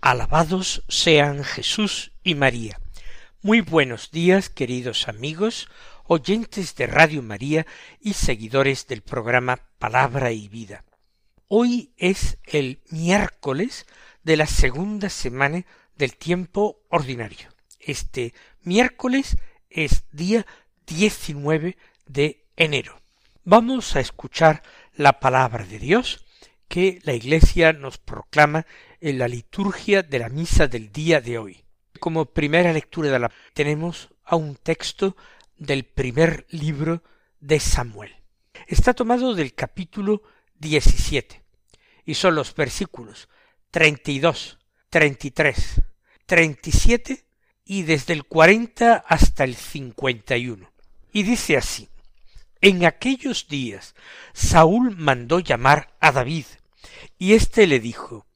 Alabados sean Jesús y María. Muy buenos días, queridos amigos, oyentes de Radio María y seguidores del programa Palabra y Vida. Hoy es el miércoles de la segunda semana del tiempo ordinario. Este miércoles es día 19 de enero. Vamos a escuchar la palabra de Dios que la Iglesia nos proclama en la liturgia de la misa del día de hoy. Como primera lectura de la tenemos a un texto del primer libro de Samuel. Está tomado del capítulo 17 y son los versículos 32, 33, 37 y desde el 40 hasta el 51. Y dice así: en aquellos días Saúl mandó llamar a David, y éste le dijo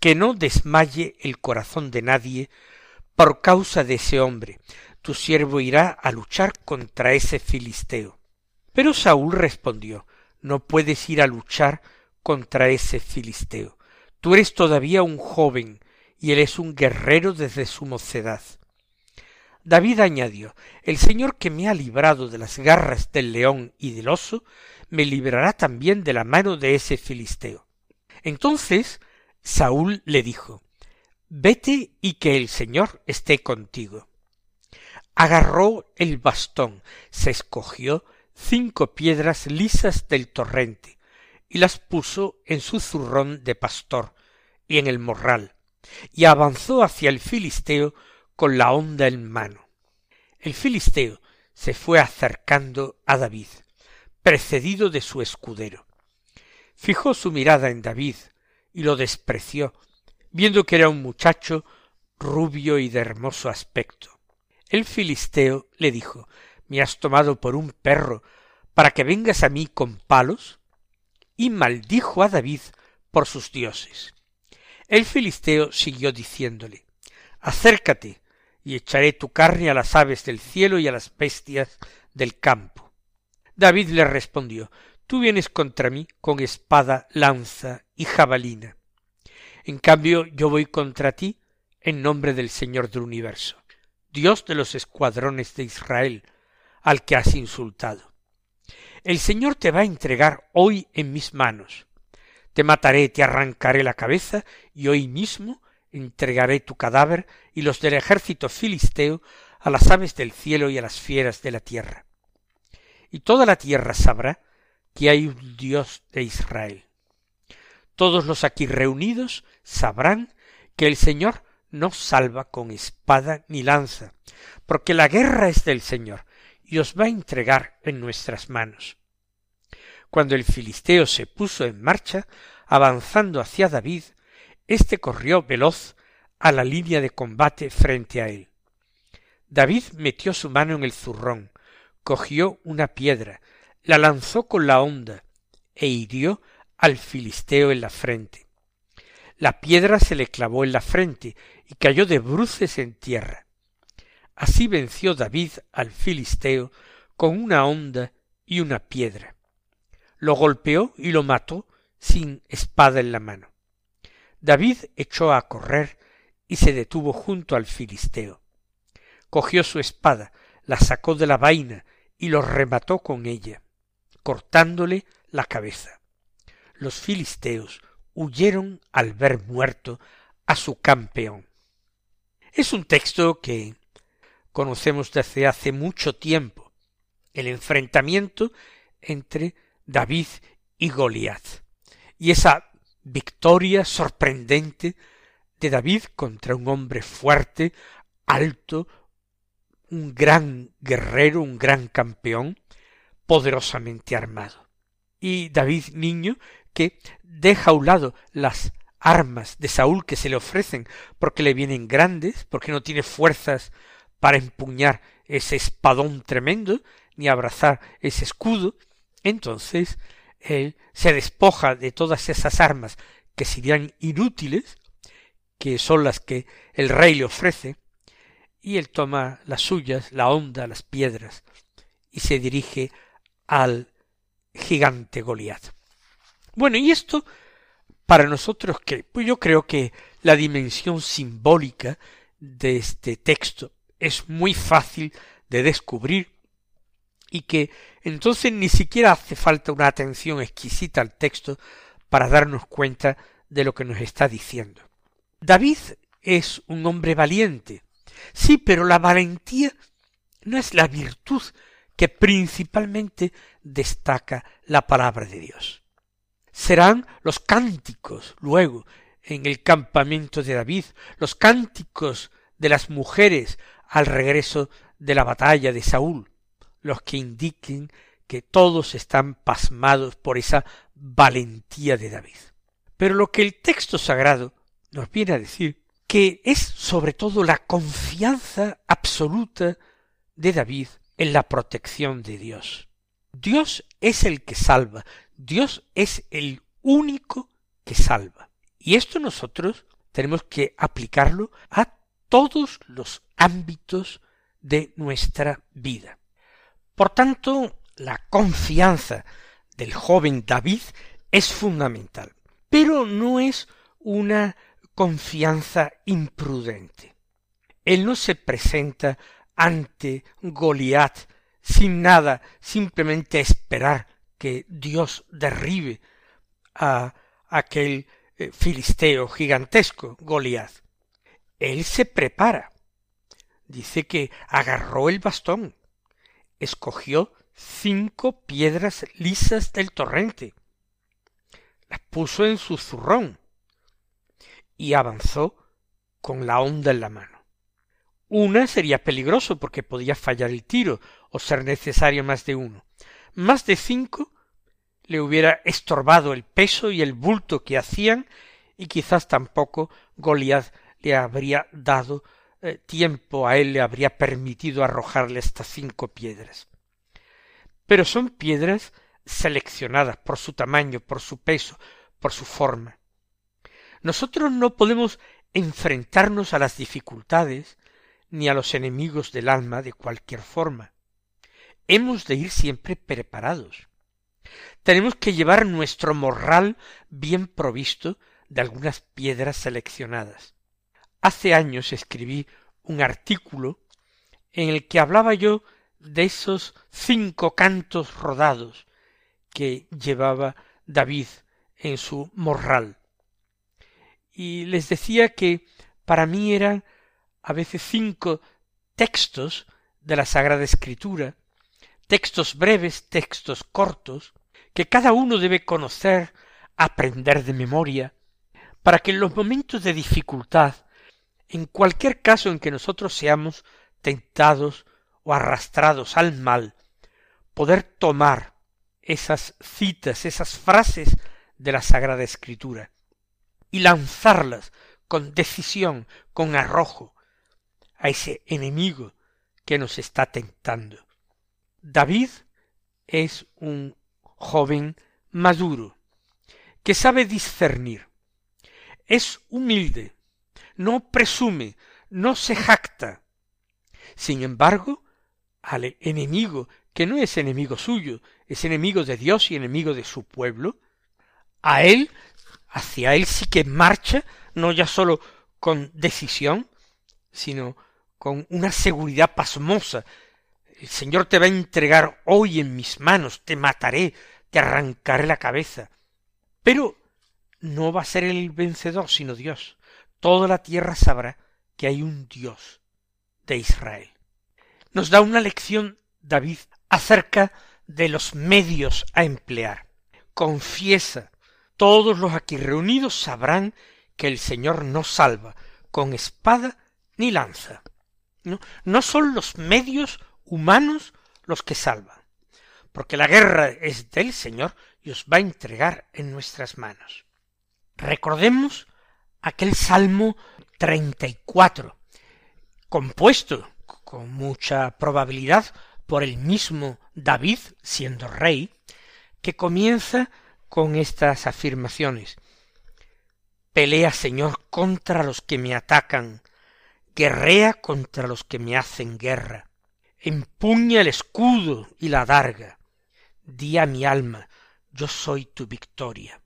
que no desmaye el corazón de nadie por causa de ese hombre, tu siervo irá a luchar contra ese filisteo. Pero Saúl respondió no puedes ir a luchar contra ese filisteo. Tú eres todavía un joven, y él es un guerrero desde su mocedad. David añadió El Señor que me ha librado de las garras del león y del oso, me librará también de la mano de ese filisteo. Entonces Saúl le dijo Vete y que el Señor esté contigo. Agarró el bastón, se escogió cinco piedras lisas del torrente, y las puso en su zurrón de pastor y en el morral, y avanzó hacia el filisteo con la honda en mano. El filisteo se fue acercando a David, precedido de su escudero. Fijó su mirada en David y lo despreció, viendo que era un muchacho rubio y de hermoso aspecto. El filisteo le dijo ¿Me has tomado por un perro para que vengas a mí con palos? y maldijo a David por sus dioses. El filisteo siguió diciéndole Acércate, y echaré tu carne a las aves del cielo y a las bestias del campo. David le respondió Tú vienes contra mí con espada, lanza y jabalina. En cambio yo voy contra ti en nombre del Señor del universo, Dios de los escuadrones de Israel, al que has insultado. El Señor te va a entregar hoy en mis manos. Te mataré, te arrancaré la cabeza, y hoy mismo entregaré tu cadáver y los del ejército filisteo a las aves del cielo y a las fieras de la tierra. Y toda la tierra sabrá que hay un Dios de Israel. Todos los aquí reunidos sabrán que el Señor no salva con espada ni lanza, porque la guerra es del Señor y os va a entregar en nuestras manos. Cuando el filisteo se puso en marcha, avanzando hacia David, Este corrió veloz a la línea de combate frente a él. David metió su mano en el zurrón, cogió una piedra, la lanzó con la honda e hirió al filisteo en la frente. La piedra se le clavó en la frente y cayó de bruces en tierra. Así venció David al filisteo con una honda y una piedra. Lo golpeó y lo mató sin espada en la mano. David echó a correr y se detuvo junto al filisteo. Cogió su espada, la sacó de la vaina y lo remató con ella, cortándole la cabeza. Los filisteos huyeron al ver muerto a su campeón. Es un texto que conocemos desde hace mucho tiempo, el enfrentamiento entre David y Goliat, y esa victoria sorprendente de David contra un hombre fuerte, alto, un gran guerrero, un gran campeón, poderosamente armado. Y David niño que deja a un lado las armas de Saúl que se le ofrecen porque le vienen grandes, porque no tiene fuerzas para empuñar ese espadón tremendo, ni abrazar ese escudo, entonces él se despoja de todas esas armas que serían inútiles, que son las que el rey le ofrece, y él toma las suyas, la honda, las piedras, y se dirige al gigante Goliat. Bueno, y esto para nosotros que pues yo creo que la dimensión simbólica de este texto es muy fácil de descubrir y que entonces ni siquiera hace falta una atención exquisita al texto para darnos cuenta de lo que nos está diciendo. David es un hombre valiente, sí, pero la valentía no es la virtud que principalmente destaca la palabra de Dios. Serán los cánticos luego en el campamento de David, los cánticos de las mujeres al regreso de la batalla de Saúl, los que indiquen que todos están pasmados por esa valentía de David. Pero lo que el texto sagrado nos viene a decir que es sobre todo la confianza absoluta de David en la protección de Dios. Dios es el que salva, Dios es el único que salva. Y esto nosotros tenemos que aplicarlo a todos los ámbitos de nuestra vida. Por tanto, la confianza del joven David es fundamental, pero no es una confianza imprudente. Él no se presenta ante Goliat sin nada, simplemente esperar que Dios derribe a aquel eh, filisteo gigantesco, Goliat. Él se prepara. Dice que agarró el bastón, escogió cinco piedras lisas del torrente, las puso en su zurrón y avanzó con la onda en la mano. Una sería peligroso porque podía fallar el tiro o ser necesario más de uno. Más de cinco le hubiera estorbado el peso y el bulto que hacían y quizás tampoco Goliath le habría dado eh, tiempo a él le habría permitido arrojarle estas cinco piedras. Pero son piedras seleccionadas por su tamaño, por su peso, por su forma. Nosotros no podemos enfrentarnos a las dificultades ni a los enemigos del alma de cualquier forma. Hemos de ir siempre preparados. Tenemos que llevar nuestro morral bien provisto de algunas piedras seleccionadas. Hace años escribí un artículo en el que hablaba yo de esos cinco cantos rodados que llevaba David en su morral. Y les decía que para mí eran a veces cinco textos de la Sagrada Escritura, textos breves, textos cortos, que cada uno debe conocer, aprender de memoria, para que en los momentos de dificultad en cualquier caso en que nosotros seamos tentados o arrastrados al mal, poder tomar esas citas, esas frases de la Sagrada Escritura y lanzarlas con decisión, con arrojo a ese enemigo que nos está tentando. David es un joven maduro, que sabe discernir, es humilde, no presume, no se jacta. Sin embargo, al enemigo, que no es enemigo suyo, es enemigo de Dios y enemigo de su pueblo, a él, hacia él sí que marcha, no ya sólo con decisión, sino con una seguridad pasmosa. El Señor te va a entregar hoy en mis manos, te mataré, te arrancaré la cabeza. Pero no va a ser el vencedor, sino Dios toda la tierra sabrá que hay un Dios de Israel. Nos da una lección David acerca de los medios a emplear. Confiesa, todos los aquí reunidos sabrán que el Señor no salva con espada ni lanza. No, son los medios humanos los que salvan, porque la guerra es del Señor y os va a entregar en nuestras manos. Recordemos aquel Salmo 34, compuesto con mucha probabilidad por el mismo David, siendo rey, que comienza con estas afirmaciones. Pelea, Señor, contra los que me atacan, guerrea contra los que me hacen guerra, empuña el escudo y la darga, di a mi alma, yo soy tu victoria.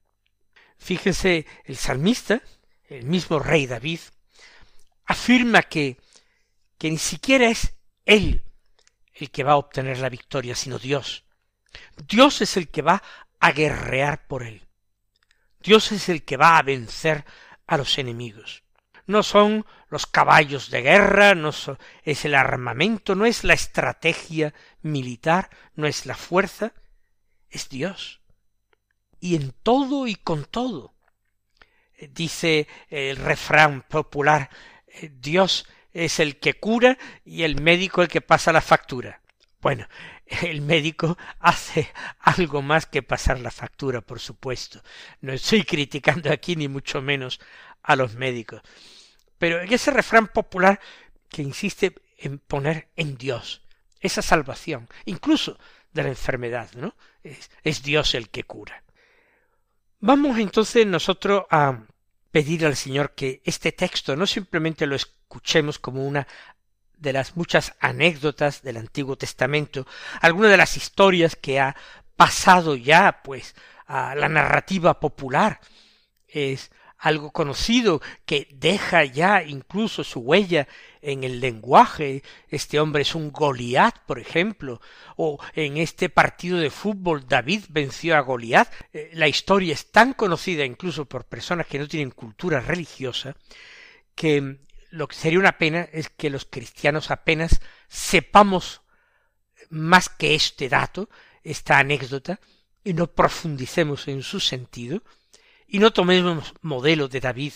Fíjese, el salmista, el mismo rey David, afirma que, que ni siquiera es él el que va a obtener la victoria, sino Dios. Dios es el que va a guerrear por él. Dios es el que va a vencer a los enemigos. No son los caballos de guerra, no es el armamento, no es la estrategia militar, no es la fuerza, es Dios. Y en todo y con todo. Dice el refrán popular, Dios es el que cura y el médico el que pasa la factura. Bueno, el médico hace algo más que pasar la factura, por supuesto. No estoy criticando aquí ni mucho menos a los médicos. Pero en ese refrán popular que insiste en poner en Dios esa salvación, incluso de la enfermedad, ¿no? Es, es Dios el que cura. Vamos entonces nosotros a pedir al Señor que este texto no simplemente lo escuchemos como una de las muchas anécdotas del Antiguo Testamento, alguna de las historias que ha pasado ya pues a la narrativa popular. Es algo conocido que deja ya incluso su huella en el lenguaje. Este hombre es un Goliat, por ejemplo, o en este partido de fútbol David venció a Goliat. Eh, la historia es tan conocida incluso por personas que no tienen cultura religiosa que lo que sería una pena es que los cristianos apenas sepamos más que este dato, esta anécdota, y no profundicemos en su sentido, y no tomemos modelo de David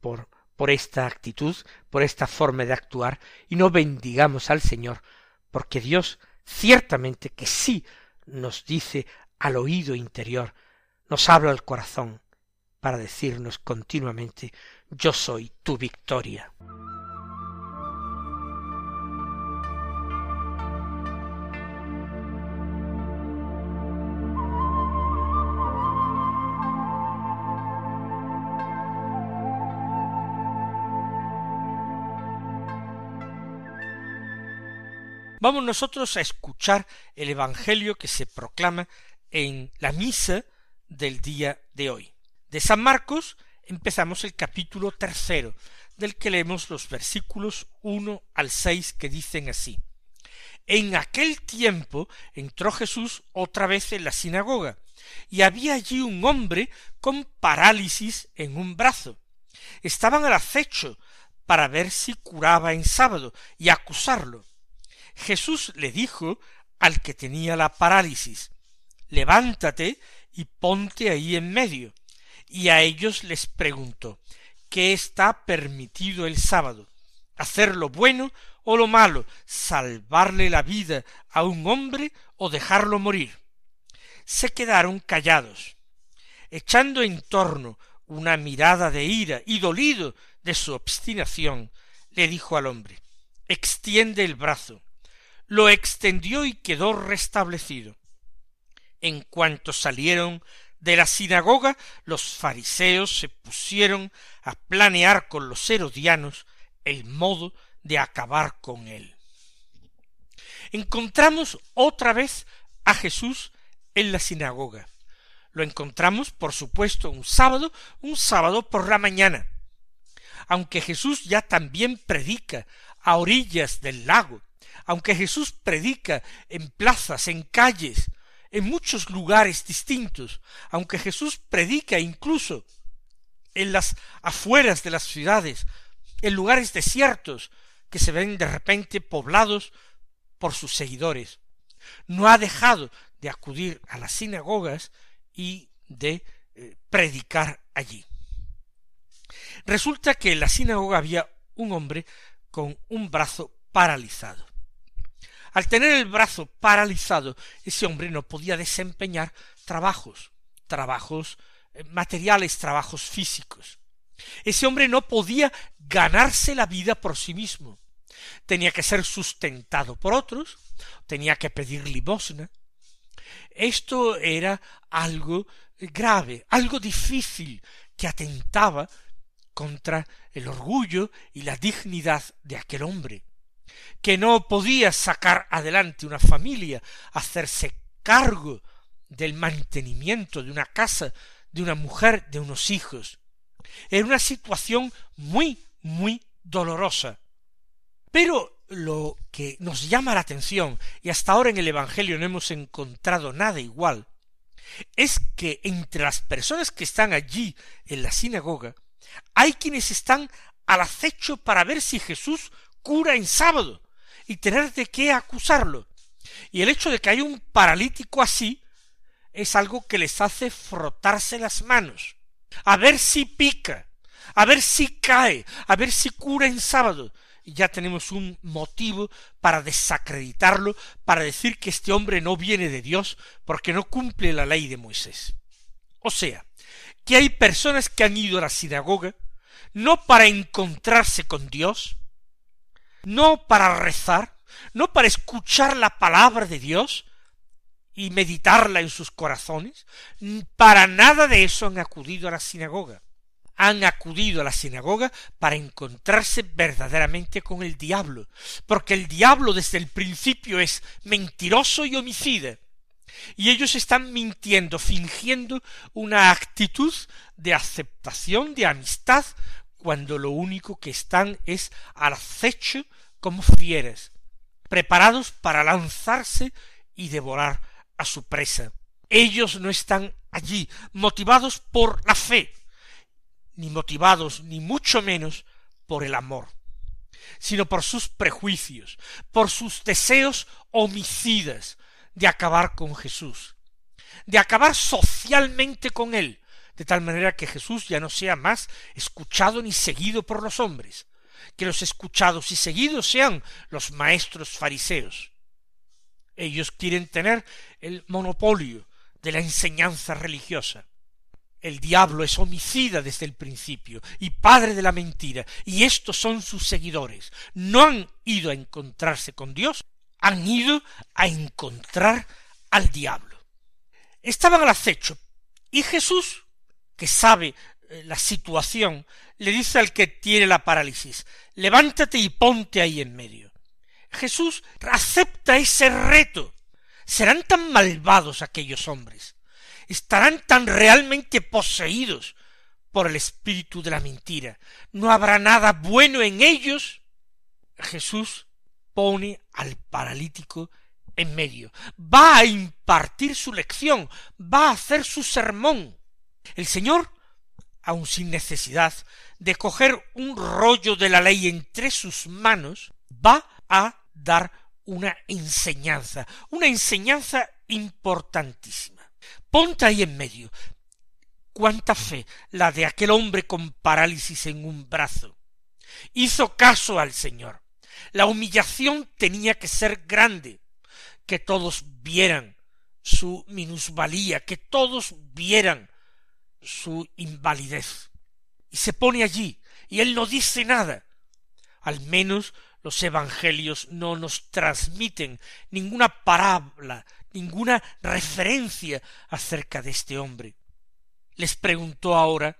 por, por esta actitud, por esta forma de actuar, y no bendigamos al Señor, porque Dios ciertamente que sí nos dice al oído interior, nos habla al corazón, para decirnos continuamente yo soy tu victoria. Vamos nosotros a escuchar el Evangelio que se proclama en la misa del día de hoy. De San Marcos empezamos el capítulo tercero, del que leemos los versículos uno al seis que dicen así. En aquel tiempo entró Jesús otra vez en la sinagoga, y había allí un hombre con parálisis en un brazo. Estaban al acecho para ver si curaba en sábado y acusarlo. Jesús le dijo al que tenía la parálisis, levántate y ponte ahí en medio y a ellos les preguntó ¿Qué está permitido el sábado? ¿Hacer lo bueno o lo malo? ¿Salvarle la vida a un hombre o dejarlo morir? Se quedaron callados, echando en torno una mirada de ira y dolido de su obstinación, le dijo al hombre Extiende el brazo. Lo extendió y quedó restablecido. En cuanto salieron de la sinagoga, los fariseos se pusieron a planear con los herodianos el modo de acabar con él. Encontramos otra vez a Jesús en la sinagoga. Lo encontramos, por supuesto, un sábado, un sábado por la mañana. Aunque Jesús ya también predica a orillas del lago, aunque Jesús predica en plazas, en calles, en muchos lugares distintos, aunque Jesús predica incluso en las afueras de las ciudades, en lugares desiertos que se ven de repente poblados por sus seguidores. No ha dejado de acudir a las sinagogas y de eh, predicar allí. Resulta que en la sinagoga había un hombre con un brazo paralizado. Al tener el brazo paralizado, ese hombre no podía desempeñar trabajos, trabajos materiales trabajos físicos. Ese hombre no podía ganarse la vida por sí mismo. Tenía que ser sustentado por otros, tenía que pedir limosna. Esto era algo grave, algo difícil que atentaba contra el orgullo y la dignidad de aquel hombre, que no podía sacar adelante una familia, hacerse cargo del mantenimiento de una casa, de una mujer, de unos hijos. Era una situación muy, muy dolorosa. Pero lo que nos llama la atención, y hasta ahora en el Evangelio no hemos encontrado nada igual, es que entre las personas que están allí en la sinagoga, hay quienes están al acecho para ver si Jesús cura en sábado y tener de qué acusarlo. Y el hecho de que haya un paralítico así es algo que les hace frotarse las manos, a ver si pica, a ver si cae, a ver si cura en sábado. Y ya tenemos un motivo para desacreditarlo, para decir que este hombre no viene de Dios porque no cumple la ley de Moisés. O sea, que hay personas que han ido a la sinagoga no para encontrarse con Dios, no para rezar, no para escuchar la palabra de Dios, y meditarla en sus corazones, para nada de eso han acudido a la sinagoga. Han acudido a la sinagoga para encontrarse verdaderamente con el diablo, porque el diablo desde el principio es mentiroso y homicida. Y ellos están mintiendo, fingiendo una actitud de aceptación, de amistad, cuando lo único que están es al acecho como fieras, preparados para lanzarse y devorar a su presa. Ellos no están allí motivados por la fe, ni motivados ni mucho menos por el amor, sino por sus prejuicios, por sus deseos homicidas de acabar con Jesús, de acabar socialmente con él, de tal manera que Jesús ya no sea más escuchado ni seguido por los hombres, que los escuchados y seguidos sean los maestros fariseos, ellos quieren tener el monopolio de la enseñanza religiosa. El diablo es homicida desde el principio y padre de la mentira, y estos son sus seguidores. No han ido a encontrarse con Dios, han ido a encontrar al diablo. Estaban al acecho, y Jesús, que sabe eh, la situación, le dice al que tiene la parálisis, levántate y ponte ahí en medio. Jesús acepta ese reto. ¿Serán tan malvados aquellos hombres? ¿Estarán tan realmente poseídos por el espíritu de la mentira? ¿No habrá nada bueno en ellos? Jesús pone al paralítico en medio. Va a impartir su lección, va a hacer su sermón. El Señor, aun sin necesidad de coger un rollo de la ley entre sus manos, va a dar una enseñanza, una enseñanza importantísima. Ponte ahí en medio. Cuánta fe la de aquel hombre con parálisis en un brazo. Hizo caso al Señor. La humillación tenía que ser grande, que todos vieran su minusvalía, que todos vieran su invalidez. Y se pone allí, y él no dice nada. Al menos los evangelios no nos transmiten ninguna parábola, ninguna referencia acerca de este hombre. Les preguntó ahora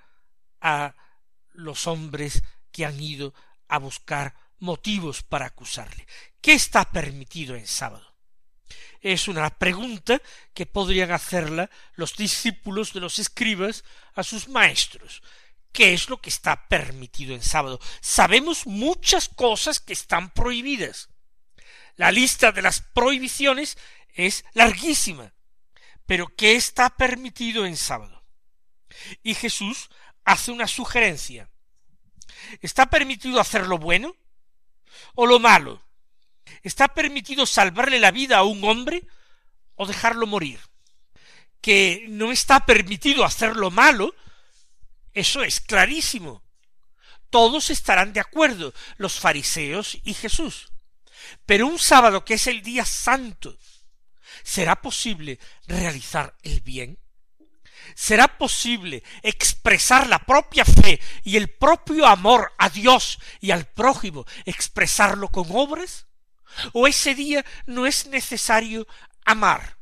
a los hombres que han ido a buscar motivos para acusarle. ¿Qué está permitido en sábado? Es una pregunta que podrían hacerla los discípulos de los escribas a sus maestros, qué es lo que está permitido en sábado. Sabemos muchas cosas que están prohibidas. La lista de las prohibiciones es larguísima. Pero ¿qué está permitido en sábado? Y Jesús hace una sugerencia. ¿Está permitido hacer lo bueno o lo malo? ¿Está permitido salvarle la vida a un hombre o dejarlo morir? Que no está permitido hacer lo malo eso es clarísimo. Todos estarán de acuerdo, los fariseos y Jesús. Pero un sábado que es el día santo, ¿será posible realizar el bien? ¿Será posible expresar la propia fe y el propio amor a Dios y al prójimo, expresarlo con obras? ¿O ese día no es necesario amar?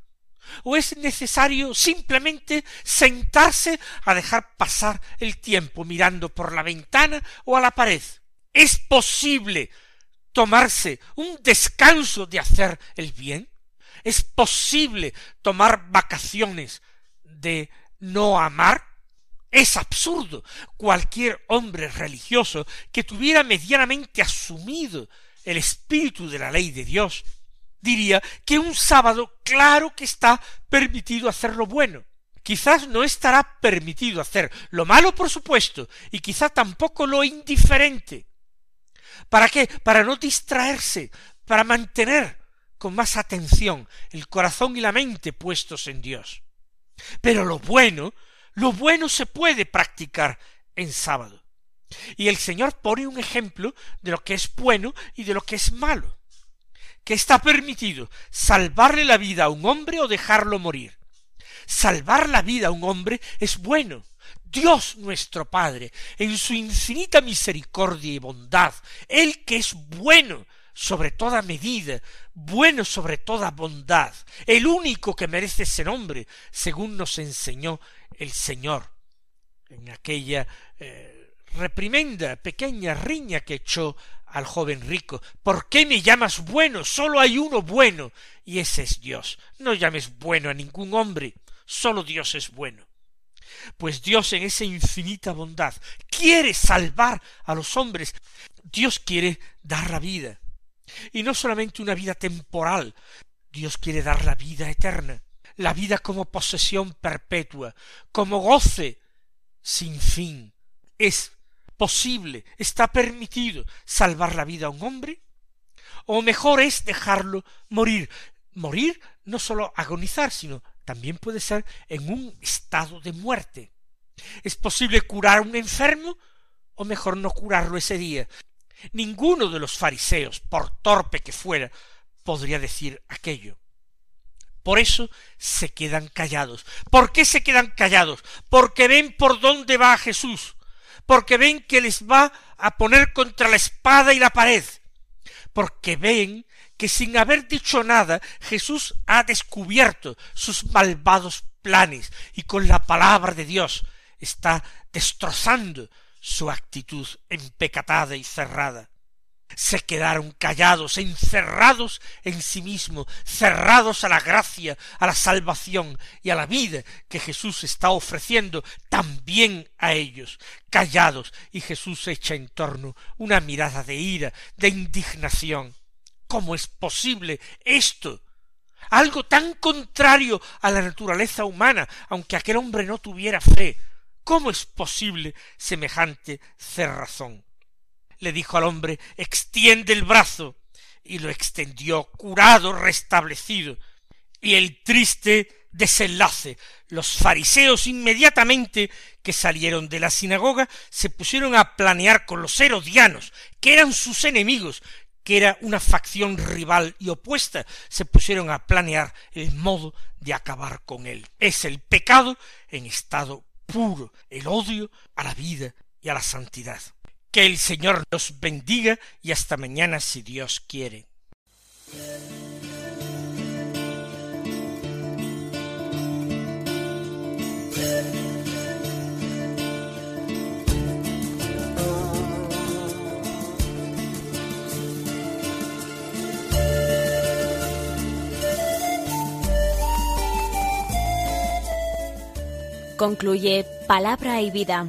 ¿O es necesario simplemente sentarse a dejar pasar el tiempo mirando por la ventana o a la pared? ¿Es posible tomarse un descanso de hacer el bien? ¿Es posible tomar vacaciones de no amar? Es absurdo. Cualquier hombre religioso que tuviera medianamente asumido el espíritu de la ley de Dios diría que un sábado claro que está permitido hacer lo bueno. Quizás no estará permitido hacer lo malo, por supuesto, y quizá tampoco lo indiferente. ¿Para qué? Para no distraerse, para mantener con más atención el corazón y la mente puestos en Dios. Pero lo bueno, lo bueno se puede practicar en sábado. Y el Señor pone un ejemplo de lo que es bueno y de lo que es malo. Que está permitido salvarle la vida a un hombre o dejarlo morir. Salvar la vida a un hombre es bueno. Dios nuestro Padre, en su infinita misericordia y bondad, Él que es bueno sobre toda medida, bueno sobre toda bondad, el único que merece ese nombre, según nos enseñó el Señor en aquella eh, reprimenda, pequeña riña que echó al joven rico. ¿Por qué me llamas bueno? Solo hay uno bueno, y ese es Dios. No llames bueno a ningún hombre, solo Dios es bueno. Pues Dios en esa infinita bondad quiere salvar a los hombres. Dios quiere dar la vida. Y no solamente una vida temporal, Dios quiere dar la vida eterna, la vida como posesión perpetua, como goce sin fin. ¿Es posible, está permitido salvar la vida a un hombre? ¿O mejor es dejarlo morir? Morir no sólo agonizar, sino también puede ser en un estado de muerte. ¿Es posible curar a un enfermo? ¿O mejor no curarlo ese día? Ninguno de los fariseos, por torpe que fuera, podría decir aquello. Por eso se quedan callados. ¿Por qué se quedan callados? Porque ven por dónde va Jesús, porque ven que les va a poner contra la espada y la pared, porque ven que sin haber dicho nada Jesús ha descubierto sus malvados planes y con la palabra de Dios está destrozando su actitud empecatada y cerrada. Se quedaron callados, encerrados en sí mismos, cerrados a la gracia, a la salvación y a la vida que Jesús está ofreciendo también a ellos, callados, y Jesús echa en torno una mirada de ira, de indignación. ¿Cómo es posible esto? Algo tan contrario a la naturaleza humana, aunque aquel hombre no tuviera fe, ¿Cómo es posible semejante cerrazón? Le dijo al hombre extiende el brazo, y lo extendió curado, restablecido. Y el triste desenlace. Los fariseos inmediatamente que salieron de la sinagoga se pusieron a planear con los herodianos, que eran sus enemigos, que era una facción rival y opuesta, se pusieron a planear el modo de acabar con él. Es el pecado en estado puro el odio a la vida y a la santidad. Que el Señor nos bendiga y hasta mañana si Dios quiere. Concluye Palabra y Vida,